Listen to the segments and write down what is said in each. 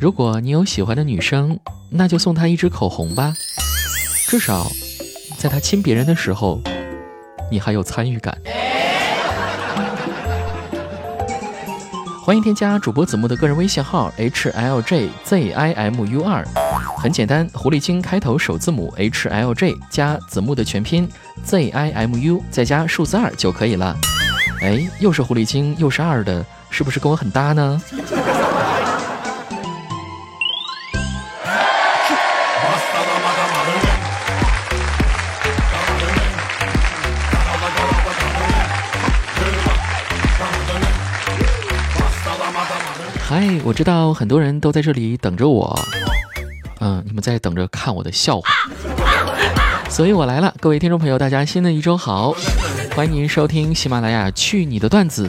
如果你有喜欢的女生，那就送她一支口红吧，至少在她亲别人的时候，你还有参与感。欢迎添加主播子木的个人微信号 h l j z i m u 二，很简单，狐狸精开头首字母 h l j 加子木的全拼 z i m u 再加数字二就可以了。哎，又是狐狸精又是二的，是不是跟我很搭呢？嗨，我知道很多人都在这里等着我，嗯，你们在等着看我的笑话，所以我来了。各位听众朋友，大家新的一周好，欢迎您收听喜马拉雅《去你的段子》，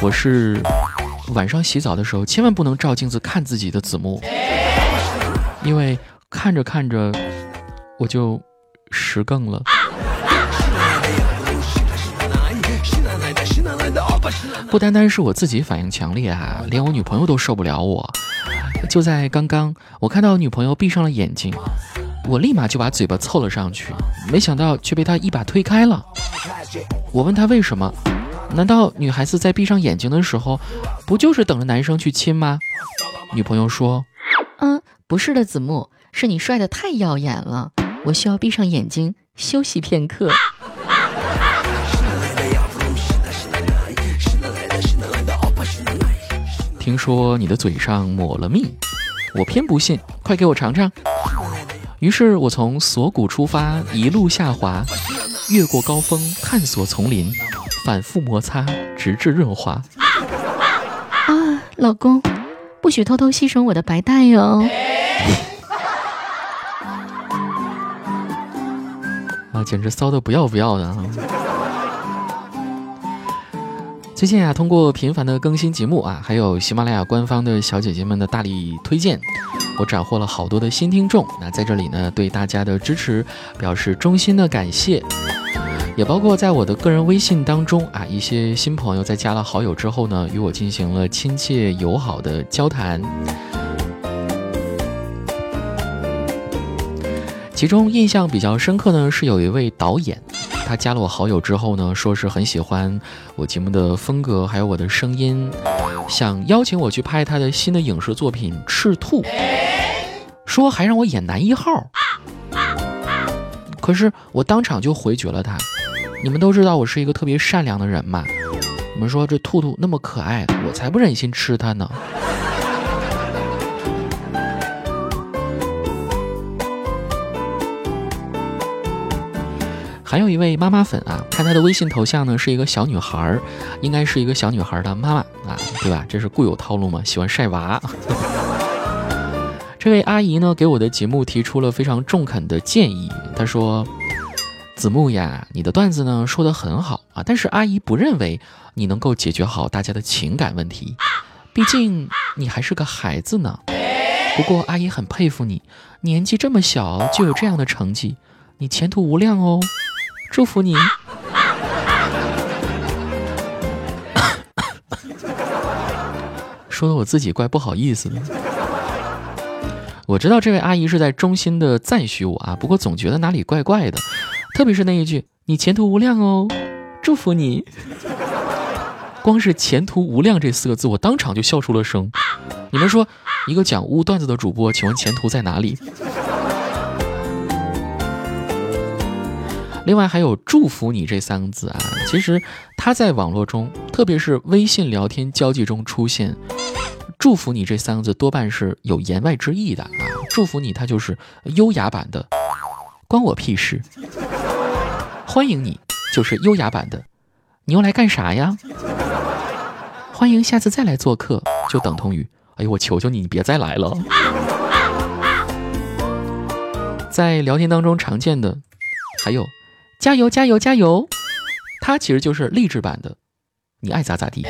我是晚上洗澡的时候千万不能照镜子看自己的子木，因为看着看着我就实更了。不单单是我自己反应强烈啊，连我女朋友都受不了我。就在刚刚，我看到女朋友闭上了眼睛，我立马就把嘴巴凑了上去，没想到却被她一把推开了。我问她为什么？难道女孩子在闭上眼睛的时候，不就是等着男生去亲吗？女朋友说：“嗯，不是的，子木，是你帅的太耀眼了，我需要闭上眼睛休息片刻。”听说你的嘴上抹了蜜，我偏不信，快给我尝尝。于是我从锁骨出发，一路下滑，越过高峰，探索丛林，反复摩擦，直至润滑。啊，老公，不许偷偷吸吮我的白带哟！啊，简直骚的不要不要的啊！最近啊，通过频繁的更新节目啊，还有喜马拉雅官方的小姐姐们的大力推荐，我斩获了好多的新听众。那在这里呢，对大家的支持表示衷心的感谢。也包括在我的个人微信当中啊，一些新朋友在加了好友之后呢，与我进行了亲切友好的交谈。其中印象比较深刻呢，是有一位导演。他加了我好友之后呢，说是很喜欢我节目的风格，还有我的声音，想邀请我去拍他的新的影视作品《赤兔》，说还让我演男一号。可是我当场就回绝了他。你们都知道我是一个特别善良的人嘛，你们说这兔兔那么可爱，我才不忍心吃它呢。还有一位妈妈粉啊，看她的微信头像呢，是一个小女孩儿，应该是一个小女孩的妈妈啊，对吧？这是固有套路嘛，喜欢晒娃。这位阿姨呢，给我的节目提出了非常中肯的建议。她说：“子木呀，你的段子呢说的很好啊，但是阿姨不认为你能够解决好大家的情感问题，毕竟你还是个孩子呢。不过阿姨很佩服你，年纪这么小就有这样的成绩，你前途无量哦。”祝福你。说的我自己怪不好意思的。我知道这位阿姨是在衷心的赞许我啊，不过总觉得哪里怪怪的，特别是那一句“你前途无量哦，祝福你”。光是“前途无量”这四个字，我当场就笑出了声。你们说，一个讲污段子的主播，请问前途在哪里？另外还有“祝福你”这三个字啊，其实它在网络中，特别是微信聊天交际中出现“祝福你”这三个字，多半是有言外之意的啊。祝福你，它就是优雅版的，关我屁事。欢迎你，就是优雅版的，你又来干啥呀？欢迎下次再来做客，就等同于，哎呦，我求求你，你别再来了。在聊天当中常见的还有。加油加油加油！它其实就是励志版的，你爱咋咋地。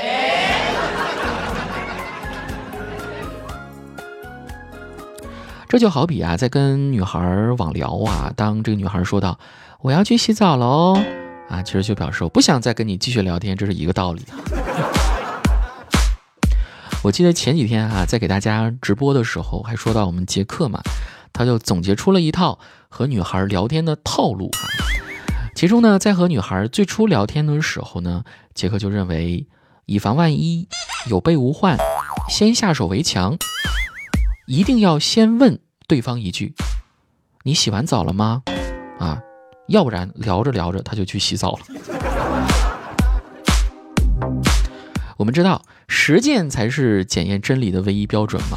这就好比啊，在跟女孩网聊啊，当这个女孩说道“我要去洗澡喽”，啊，其实就表示我不想再跟你继续聊天，这是一个道理。我记得前几天啊，在给大家直播的时候，还说到我们杰克嘛，他就总结出了一套和女孩聊天的套路啊。其中呢，在和女孩最初聊天的时候呢，杰克就认为，以防万一，有备无患，先下手为强，一定要先问对方一句：“你洗完澡了吗？”啊，要不然聊着聊着他就去洗澡了。我们知道，实践才是检验真理的唯一标准嘛。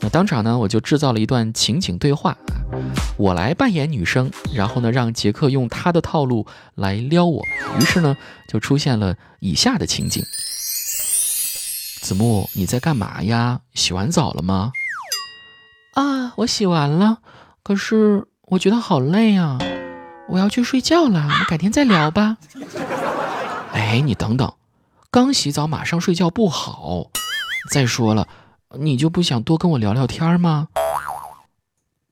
那当场呢，我就制造了一段情景对话。我来扮演女生，然后呢，让杰克用他的套路来撩我。于是呢，就出现了以下的情景：子木，你在干嘛呀？洗完澡了吗？啊，我洗完了，可是我觉得好累啊，我要去睡觉了。我们改天再聊吧。哎，你等等，刚洗澡马上睡觉不好。再说了，你就不想多跟我聊聊天吗？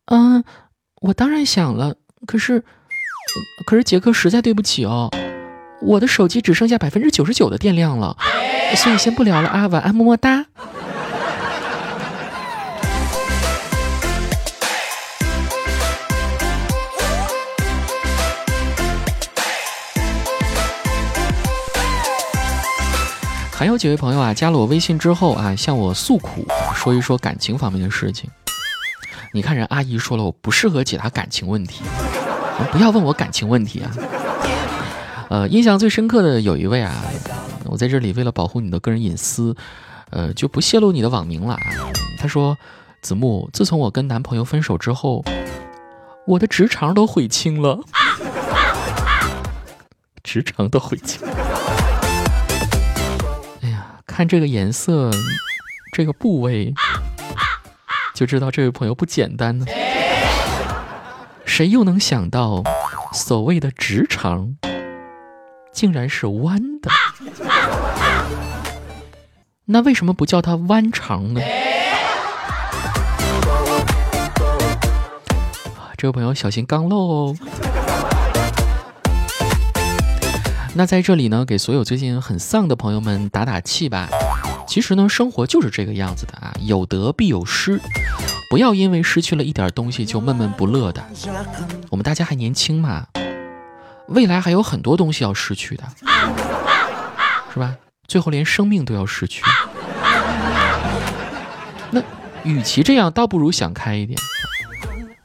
嗯，我当然想了，可是，可是杰克实在对不起哦，我的手机只剩下百分之九十九的电量了，所以先不聊了啊，晚安，么么哒。还有几位朋友啊，加了我微信之后啊，向我诉苦，说一说感情方面的事情。你看人阿姨说了，我不适合解答感情问题，不要问我感情问题啊。呃，印象最深刻的有一位啊，我在这里为了保护你的个人隐私，呃，就不泄露你的网名了啊。他说：“子木，自从我跟男朋友分手之后，我的直肠都悔青了，直肠都悔青。看这个颜色，这个部位。”就知道这位朋友不简单呢。谁又能想到，所谓的直肠，竟然是弯的？那为什么不叫它弯肠呢？这位朋友小心刚漏哦。那在这里呢，给所有最近很丧的朋友们打打气吧。其实呢，生活就是这个样子的啊，有得必有失，不要因为失去了一点东西就闷闷不乐的。我们大家还年轻嘛，未来还有很多东西要失去的，是吧？最后连生命都要失去。那与其这样，倒不如想开一点。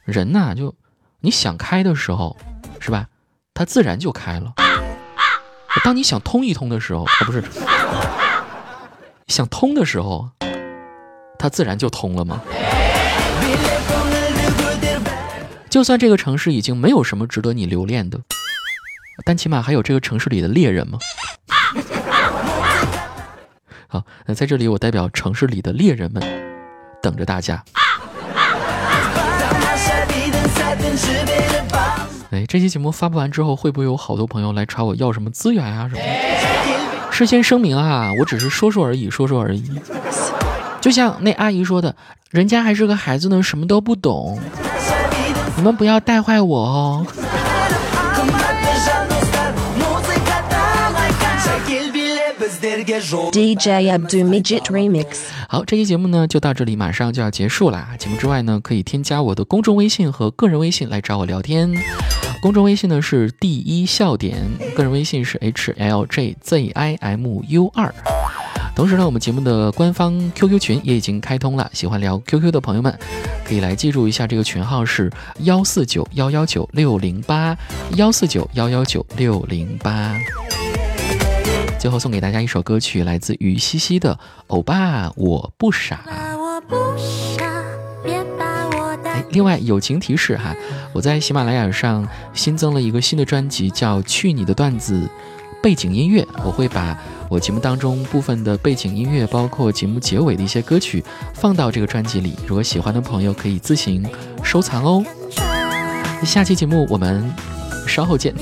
人呐，就你想开的时候，是吧？它自然就开了。当你想通一通的时候，啊，不是。想通的时候，它自然就通了吗？就算这个城市已经没有什么值得你留恋的，但起码还有这个城市里的猎人吗？好，那在这里我代表城市里的猎人们，等着大家。哎，这期节目发布完之后，会不会有好多朋友来查我要什么资源啊什么？事先声明啊，我只是说说而已，说说而已。就像那阿姨说的，人家还是个孩子呢，什么都不懂。你们不要带坏我哦。DJ Abdul Midget Remix。好，这期节目呢就到这里，马上就要结束啦。节目之外呢，可以添加我的公众微信和个人微信来找我聊天。公众微信呢是第一笑点，个人微信是 h l j z i m u 二。同时呢，我们节目的官方 QQ 群也已经开通了，喜欢聊 QQ 的朋友们可以来记住一下，这个群号是幺四九幺幺九六零八幺四九幺幺九六零八。最后送给大家一首歌曲，来自于西西的《欧巴我不傻》。另外友情提示哈，我在喜马拉雅上新增了一个新的专辑，叫《去你的段子》背景音乐，我会把我节目当中部分的背景音乐，包括节目结尾的一些歌曲放到这个专辑里。如果喜欢的朋友可以自行收藏哦。下期节目我们稍后见。